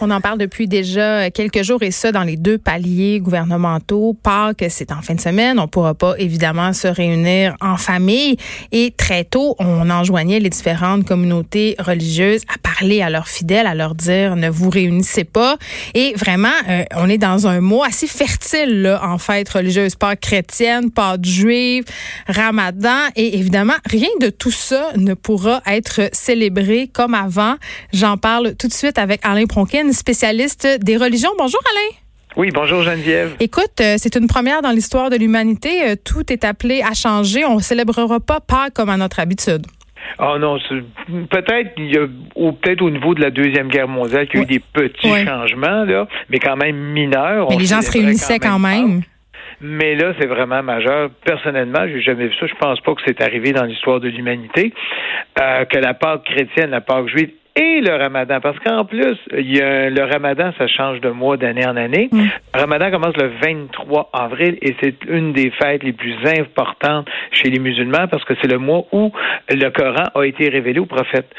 On en parle depuis déjà quelques jours et ça dans les deux paliers gouvernementaux. Pâques, c'est en fin de semaine. On pourra pas évidemment se réunir en famille. Et très tôt, on enjoignait les différentes communautés religieuses à parler à leurs fidèles, à leur dire ne vous réunissez pas. Et vraiment, euh, on est dans un mois assez fertile là, en fête religieuse. Pâques chrétienne, Pâques juive, Ramadan. Et évidemment, rien de tout ça ne pourra être célébré comme avant. J'en parle tout de suite avec Alain Pronkin, spécialiste des religions. Bonjour Alain. Oui, bonjour Geneviève. Écoute, euh, c'est une première dans l'histoire de l'humanité. Euh, tout est appelé à changer. On ne célébrera pas Pâques comme à notre habitude. Oh non, peut-être il y a ou peut-être au niveau de la deuxième guerre mondiale qu'il y a eu des petits changements là, mais quand même mineurs. Mais les gens se réunissaient quand même. Mais là, c'est vraiment majeur. Personnellement, j'ai jamais vu ça. Je pense pas que c'est arrivé dans l'histoire de l'humanité euh, que la Pâque chrétienne, la Pâque juive et le ramadan. Parce qu'en plus, il y a, le ramadan, ça change de mois, d'année en année. Mm. Le ramadan commence le 23 avril et c'est une des fêtes les plus importantes chez les musulmans parce que c'est le mois où le Coran a été révélé au prophète.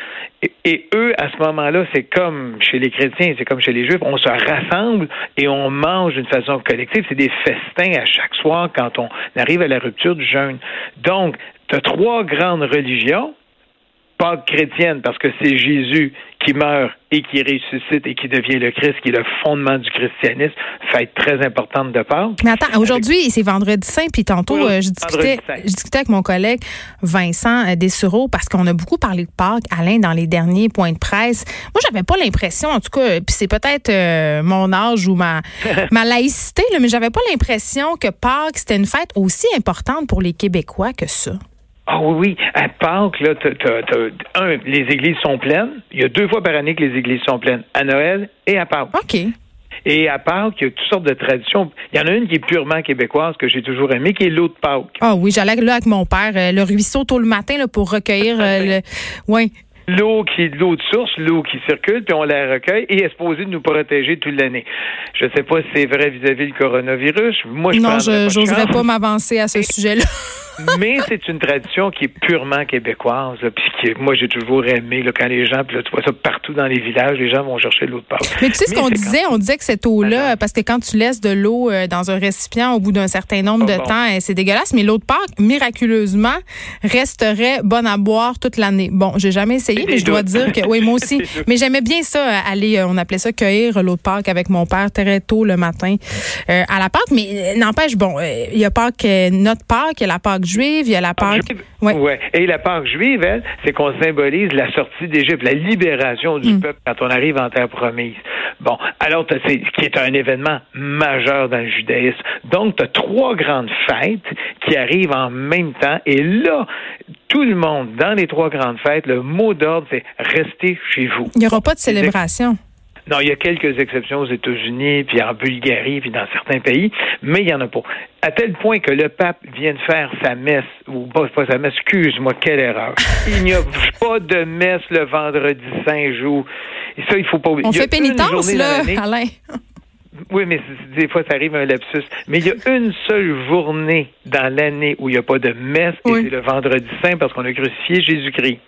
Et, et eux, à ce moment-là, c'est comme chez les chrétiens, c'est comme chez les juifs, on se rassemble et on mange d'une façon collective. C'est des festins à chaque soir quand on arrive à la rupture du jeûne. Donc, tu as trois grandes religions Pâque chrétienne, parce que c'est Jésus qui meurt et qui ressuscite et qui devient le Christ, qui est le fondement du christianisme, fête très importante de Pâques. Mais attends, aujourd'hui, c'est vendredi saint, puis tantôt, euh, je, discutais, je discutais avec mon collègue Vincent euh, Dessureau, parce qu'on a beaucoup parlé de Pâques, Alain, dans les derniers points de presse. Moi, j'avais pas l'impression, en tout cas, puis c'est peut-être euh, mon âge ou ma, ma laïcité, là, mais j'avais pas l'impression que Pâques, c'était une fête aussi importante pour les Québécois que ça. Ah oui, oui. À Pâques, là, un, les églises sont pleines. Il y a deux fois par année que les églises sont pleines, à Noël et à Pâques. OK. Et à Pâques, il y a toutes sortes de traditions. Il y en a une qui est purement québécoise, que j'ai toujours aimée, qui est l'eau de Pâques. Ah oui, j'allais là avec mon père, euh, le ruisseau tôt le matin là, pour recueillir euh, le... Oui. L'eau qui est de l'eau de source, l'eau qui circule, puis on la recueille et est supposée nous protéger toute l'année. Je ne sais pas si c'est vrai vis-à-vis du coronavirus. Moi, je non, je n'oserais pas m'avancer à ce sujet-là. mais c'est une tradition qui est purement québécoise. puis qui, moi, j'ai toujours aimé là, quand les gens, puis là, tu vois ça partout dans les villages, les gens vont chercher l'eau de Pâques. Mais tu sais ce qu'on disait? On disait que cette eau-là, parce que quand tu laisses de l'eau euh, dans un récipient au bout d'un certain nombre de temps, euh, c'est dégueulasse, mais l'eau de Pâques, miraculeusement, resterait bonne à boire toute l'année. Bon, j'ai jamais essayé, mais je dois dire que, oui, moi aussi. mais j'aimais bien ça, euh, aller, on appelait ça cueillir l'eau de Pâques avec mon père très tôt le matin à la Pâques. Mais n'empêche, bon, il y a Pâques, notre Pâques, il y a la Pâques juive, il y a la Pâque. Ouais. Et la Pâque juive, elle, c'est qu'on symbolise la sortie d'Égypte, la libération du mm. peuple quand on arrive en terre promise. Bon, alors, c'est qui est un événement majeur dans le judaïsme. Donc, tu as trois grandes fêtes qui arrivent en même temps. Et là, tout le monde, dans les trois grandes fêtes, le mot d'ordre, c'est restez chez vous. Il n'y aura pas de célébration. Non, il y a quelques exceptions aux États-Unis, puis en Bulgarie, puis dans certains pays, mais il y en a pas. À tel point que le pape vient de faire sa messe, ou pas, pas sa messe, excuse-moi, quelle erreur. Il n'y a pas de messe le vendredi saint jour. Et ça, il faut pas oublier. On fait pénitence, là, Alain. Oui, mais des fois, ça arrive un lapsus. Mais il y a une seule journée dans l'année où il n'y a pas de messe, et c'est le vendredi saint parce qu'on a crucifié Jésus-Christ.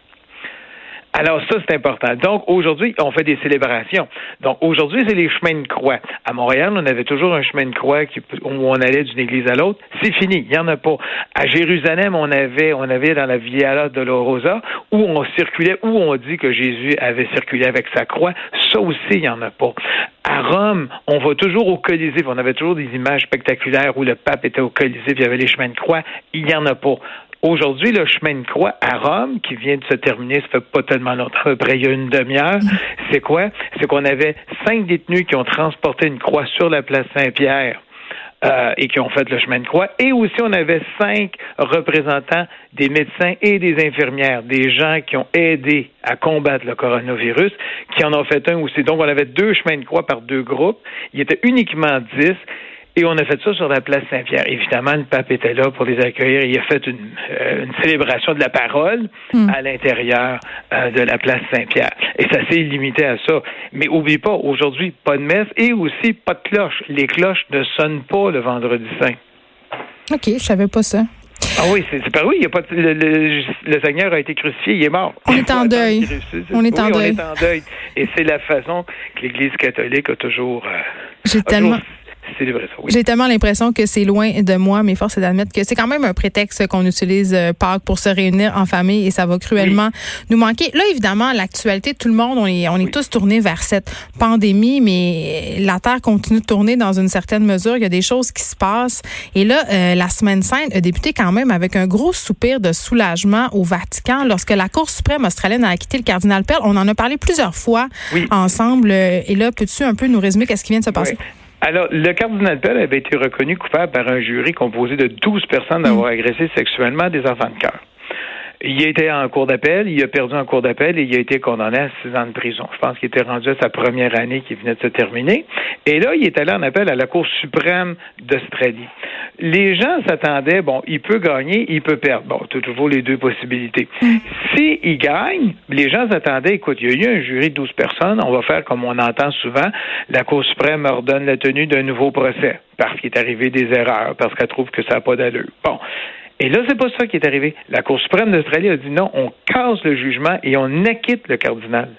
Alors ça, c'est important. Donc aujourd'hui, on fait des célébrations. Donc aujourd'hui, c'est les chemins de croix. À Montréal, on avait toujours un chemin de croix où on allait d'une église à l'autre. C'est fini, il n'y en a pas. À Jérusalem, on avait, on avait dans la Via Dolorosa où on circulait, où on dit que Jésus avait circulé avec sa croix. Ça aussi, il n'y en a pas. À Rome, on va toujours au Colisée. On avait toujours des images spectaculaires où le pape était au Colisée, puis il y avait les chemins de croix. Il n'y en a pas. Aujourd'hui, le chemin de croix à Rome, qui vient de se terminer, ça fait pas tellement longtemps, à peu près il y a une demi-heure, c'est quoi? C'est qu'on avait cinq détenus qui ont transporté une croix sur la place Saint-Pierre. Euh, et qui ont fait le chemin de croix. Et aussi, on avait cinq représentants des médecins et des infirmières, des gens qui ont aidé à combattre le coronavirus, qui en ont fait un aussi. Donc, on avait deux chemins de croix par deux groupes. Il était uniquement dix. Et on a fait ça sur la place Saint-Pierre. Évidemment, le pape était là pour les accueillir. Il a fait une, euh, célébration de la parole hmm. à l'intérieur euh, de la place Saint-Pierre. Et ça s'est limité à ça. Mais oublie pas, aujourd'hui, pas de messe et aussi pas de cloche. Les cloches ne sonnent pas le vendredi saint. OK, je savais pas ça. Ah oui, c'est par oui, il y a pas le, le, Seigneur a été crucifié, il est mort. On est en deuil. On est en deuil. Est en deuil. Et c'est la façon que l'Église catholique a toujours. Euh, J'ai tellement. J'ai tellement l'impression que c'est loin de moi, mais force est d'admettre que c'est quand même un prétexte qu'on utilise euh, Pâques pour se réunir en famille et ça va cruellement nous manquer. Là, évidemment, l'actualité, tout le monde, on est, on est tous tournés vers cette pandémie, mais la Terre continue de tourner dans une certaine mesure. Il y a des choses qui se passent. Et là, euh, la semaine sainte a débuté quand même avec un gros soupir de soulagement au Vatican lorsque la Cour suprême australienne a acquitté le cardinal Pell. On en a parlé plusieurs fois ensemble. Et là, peux-tu un peu nous résumer qu'est-ce qui vient de se passer? Alors, le cardinal Pell avait été reconnu coupable par un jury composé de 12 personnes d'avoir mm. agressé sexuellement des enfants de cœur. Il été en cours d'appel, il a perdu en cours d'appel et il a été condamné à six ans de prison. Je pense qu'il était rendu à sa première année qui venait de se terminer. Et là, il est allé en appel à la Cour suprême d'Australie. Les gens s'attendaient, bon, il peut gagner, il peut perdre. Bon, tu toujours les deux possibilités. Mm. S'il gagne, les gens s'attendaient, écoute, il y a eu un jury de 12 personnes, on va faire comme on entend souvent, la Cour suprême ordonne la tenue d'un nouveau procès parce qu'il est arrivé des erreurs, parce qu'elle trouve que ça n'a pas d'allure. Bon. Et là, c'est pas ça qui est arrivé. La Cour suprême d'Australie a dit non, on casse le jugement et on acquitte le cardinal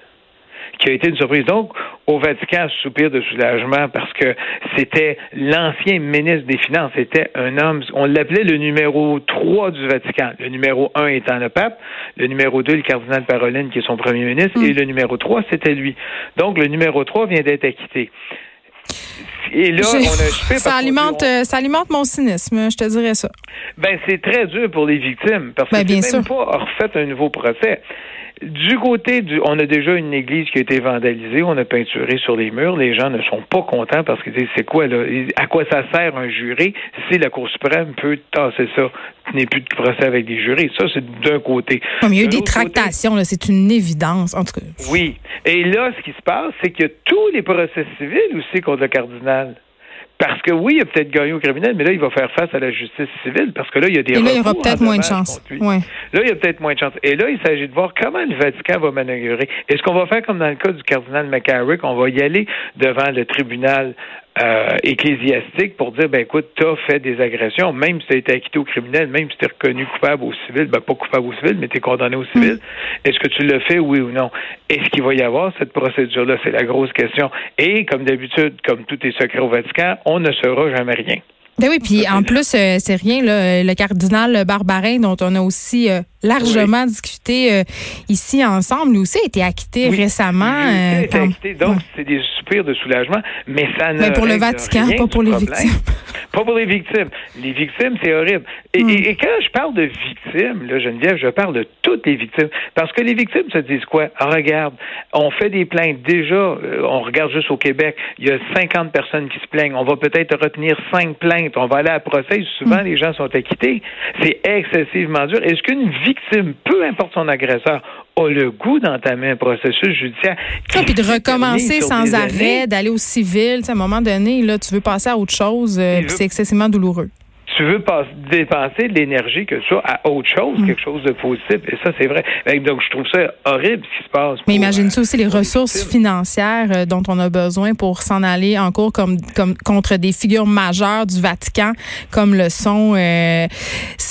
qui a été une surprise. Donc, au Vatican, soupir de soulagement parce que c'était l'ancien ministre des Finances. C'était un homme, on l'appelait le numéro 3 du Vatican. Le numéro 1 étant le pape, le numéro 2, le cardinal Paroline, qui est son premier ministre, et hmm. le numéro 3, c'était lui. Donc, le numéro 3 vient d'être acquitté. Et là, on a ça alimente, euh, ça alimente mon cynisme, je te dirais ça. Ben, c'est très dur pour les victimes parce ben, que c'est même pas refait un nouveau procès. Du côté du, on a déjà une église qui a été vandalisée, on a peinturé sur les murs. Les gens ne sont pas contents parce qu'ils disent c'est quoi là, à quoi ça sert un juré si la Cour suprême peut tasser ça, n'est plus de procès avec des jurés? Ça c'est d'un côté. Comme il y a eu des tractations, là, c'est une évidence en tout cas. Oui, et là ce qui se passe, c'est que tous les procès civils aussi contre le cardinal. Parce que oui, il a peut-être gagné au criminel, mais là, il va faire face à la justice civile parce que là, il y a des Et là, il y aura peut-être moins de chance. Ouais. Là, il y a peut-être moins de chance. Et là, il s'agit de voir comment le Vatican va manœuvrer. Est-ce qu'on va faire comme dans le cas du cardinal McCarrick, on va y aller devant le tribunal euh, ecclésiastique pour dire ben écoute, tu as fait des agressions, même si tu as été acquitté au criminel, même si tu es reconnu coupable au civil, ben pas coupable au civil, mais tu es condamné au civil. Mm. Est-ce que tu l'as fait, oui ou non? Est-ce qu'il va y avoir cette procédure-là? C'est la grosse question. Et comme d'habitude, comme tout est secret au Vatican, on ne saura jamais rien. Ben oui, puis en plus, euh, c'est rien, là, le cardinal Barbarin, dont on a aussi euh, largement discuté euh, ici ensemble, lui aussi a été acquitté récemment. a été acquitté, donc c'est des soupirs de soulagement, mais ça ne. Mais pour le Vatican, pas pour les victimes. Pas pour les victimes. Les victimes, c'est horrible. Et, hmm. et, quand je parle de victimes, là, Geneviève, je parle de toutes les victimes. Parce que les victimes se disent quoi? Ah, regarde, on fait des plaintes. Déjà, on regarde juste au Québec, il y a 50 personnes qui se plaignent. On va peut-être retenir 5 plaintes on va aller à procès, souvent hmm. les gens sont acquittés. C'est excessivement dur. Est-ce qu'une victime, peu importe son agresseur, a le goût d'entamer un processus judiciaire? Ça, puis de recommencer sans arrêt, d'aller au civil, à un moment donné, là, tu veux passer à autre chose, euh, c'est excessivement douloureux tu veux pas dépenser de l'énergie que ça à autre chose, mm. quelque chose de positif. Et ça, c'est vrai. Donc, je trouve ça horrible ce qui se passe. Mais imagine-tu aussi les ressources financières euh, dont on a besoin pour s'en aller en cours comme, comme contre des figures majeures du Vatican, comme le sont euh,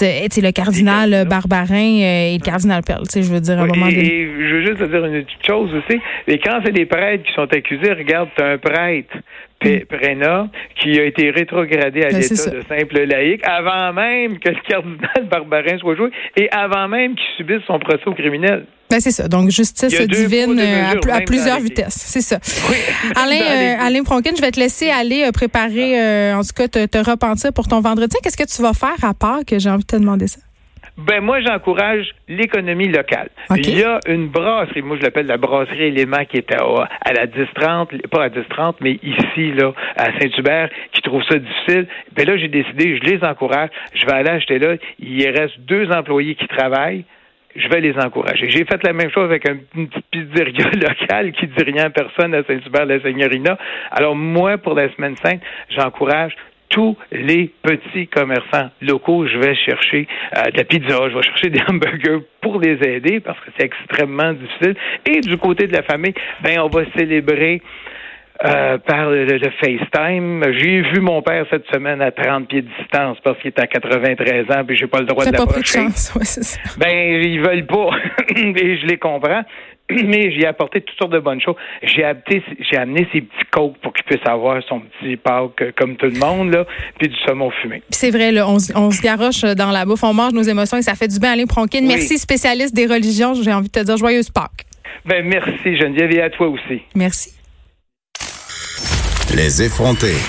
le cardinal Barbarin euh, et le cardinal Perle. Je veux dire, à un moment donné. Et je veux juste te dire une petite chose aussi. Et quand c'est des prêtres qui sont accusés, regarde, tu un prêtre Prena, qui a été rétrogradé à ben, l'état de simple laïque avant même que le cardinal Barbarin soit joué et avant même qu'il subisse son procès au criminel. Ben c'est ça. Donc, justice divine euh, à, plusieurs vitesses. C'est ça. Alain, euh, Alain Pronkin, je vais te laisser aller euh, préparer, en tout cas, te, te repentir pour ton vendredi. Qu'est-ce que tu vas faire à part que j'ai envie de te demander ça? Ben moi, j'encourage l'économie locale. Il y a une brasserie, moi je l'appelle la brasserie Élément qui est à, à la 10-30, pas à 10-30, mais ici, là, à Saint-Hubert, qui trouve ça difficile. Ben là, j'ai décidé, je les encourage. Je vais aller acheter là. Il reste deux employés qui travaillent je vais les encourager. J'ai fait la même chose avec une petite pizzeria locale qui dit rien à personne à Saint-Hubert, la Seigneurina. Alors moi, pour la semaine sainte, j'encourage tous les petits commerçants locaux. Je vais chercher euh, de la pizza, je vais chercher des hamburgers pour les aider parce que c'est extrêmement difficile. Et du côté de la famille, ben on va célébrer euh, par le, FaceTime. J'ai vu mon père cette semaine à 30 pieds de distance parce qu'il est à 93 ans puis j'ai pas le droit de l'approcher. Ouais, ben ils veulent pas et je les comprends. Mais j'ai apporté toutes sortes de bonnes choses. J'ai amené, j'ai amené ces petits coques pour qu'il puisse avoir son petit Pâques euh, comme tout le monde, là, puis du saumon fumé. C'est vrai, là, on, on, se garoche dans la bouffe, on mange nos émotions et ça fait du bien à Pronkin. Merci, spécialiste des religions. J'ai envie de te dire joyeuse Pâques. Ben, merci, Geneviève, et à toi aussi. Merci. Les effronter.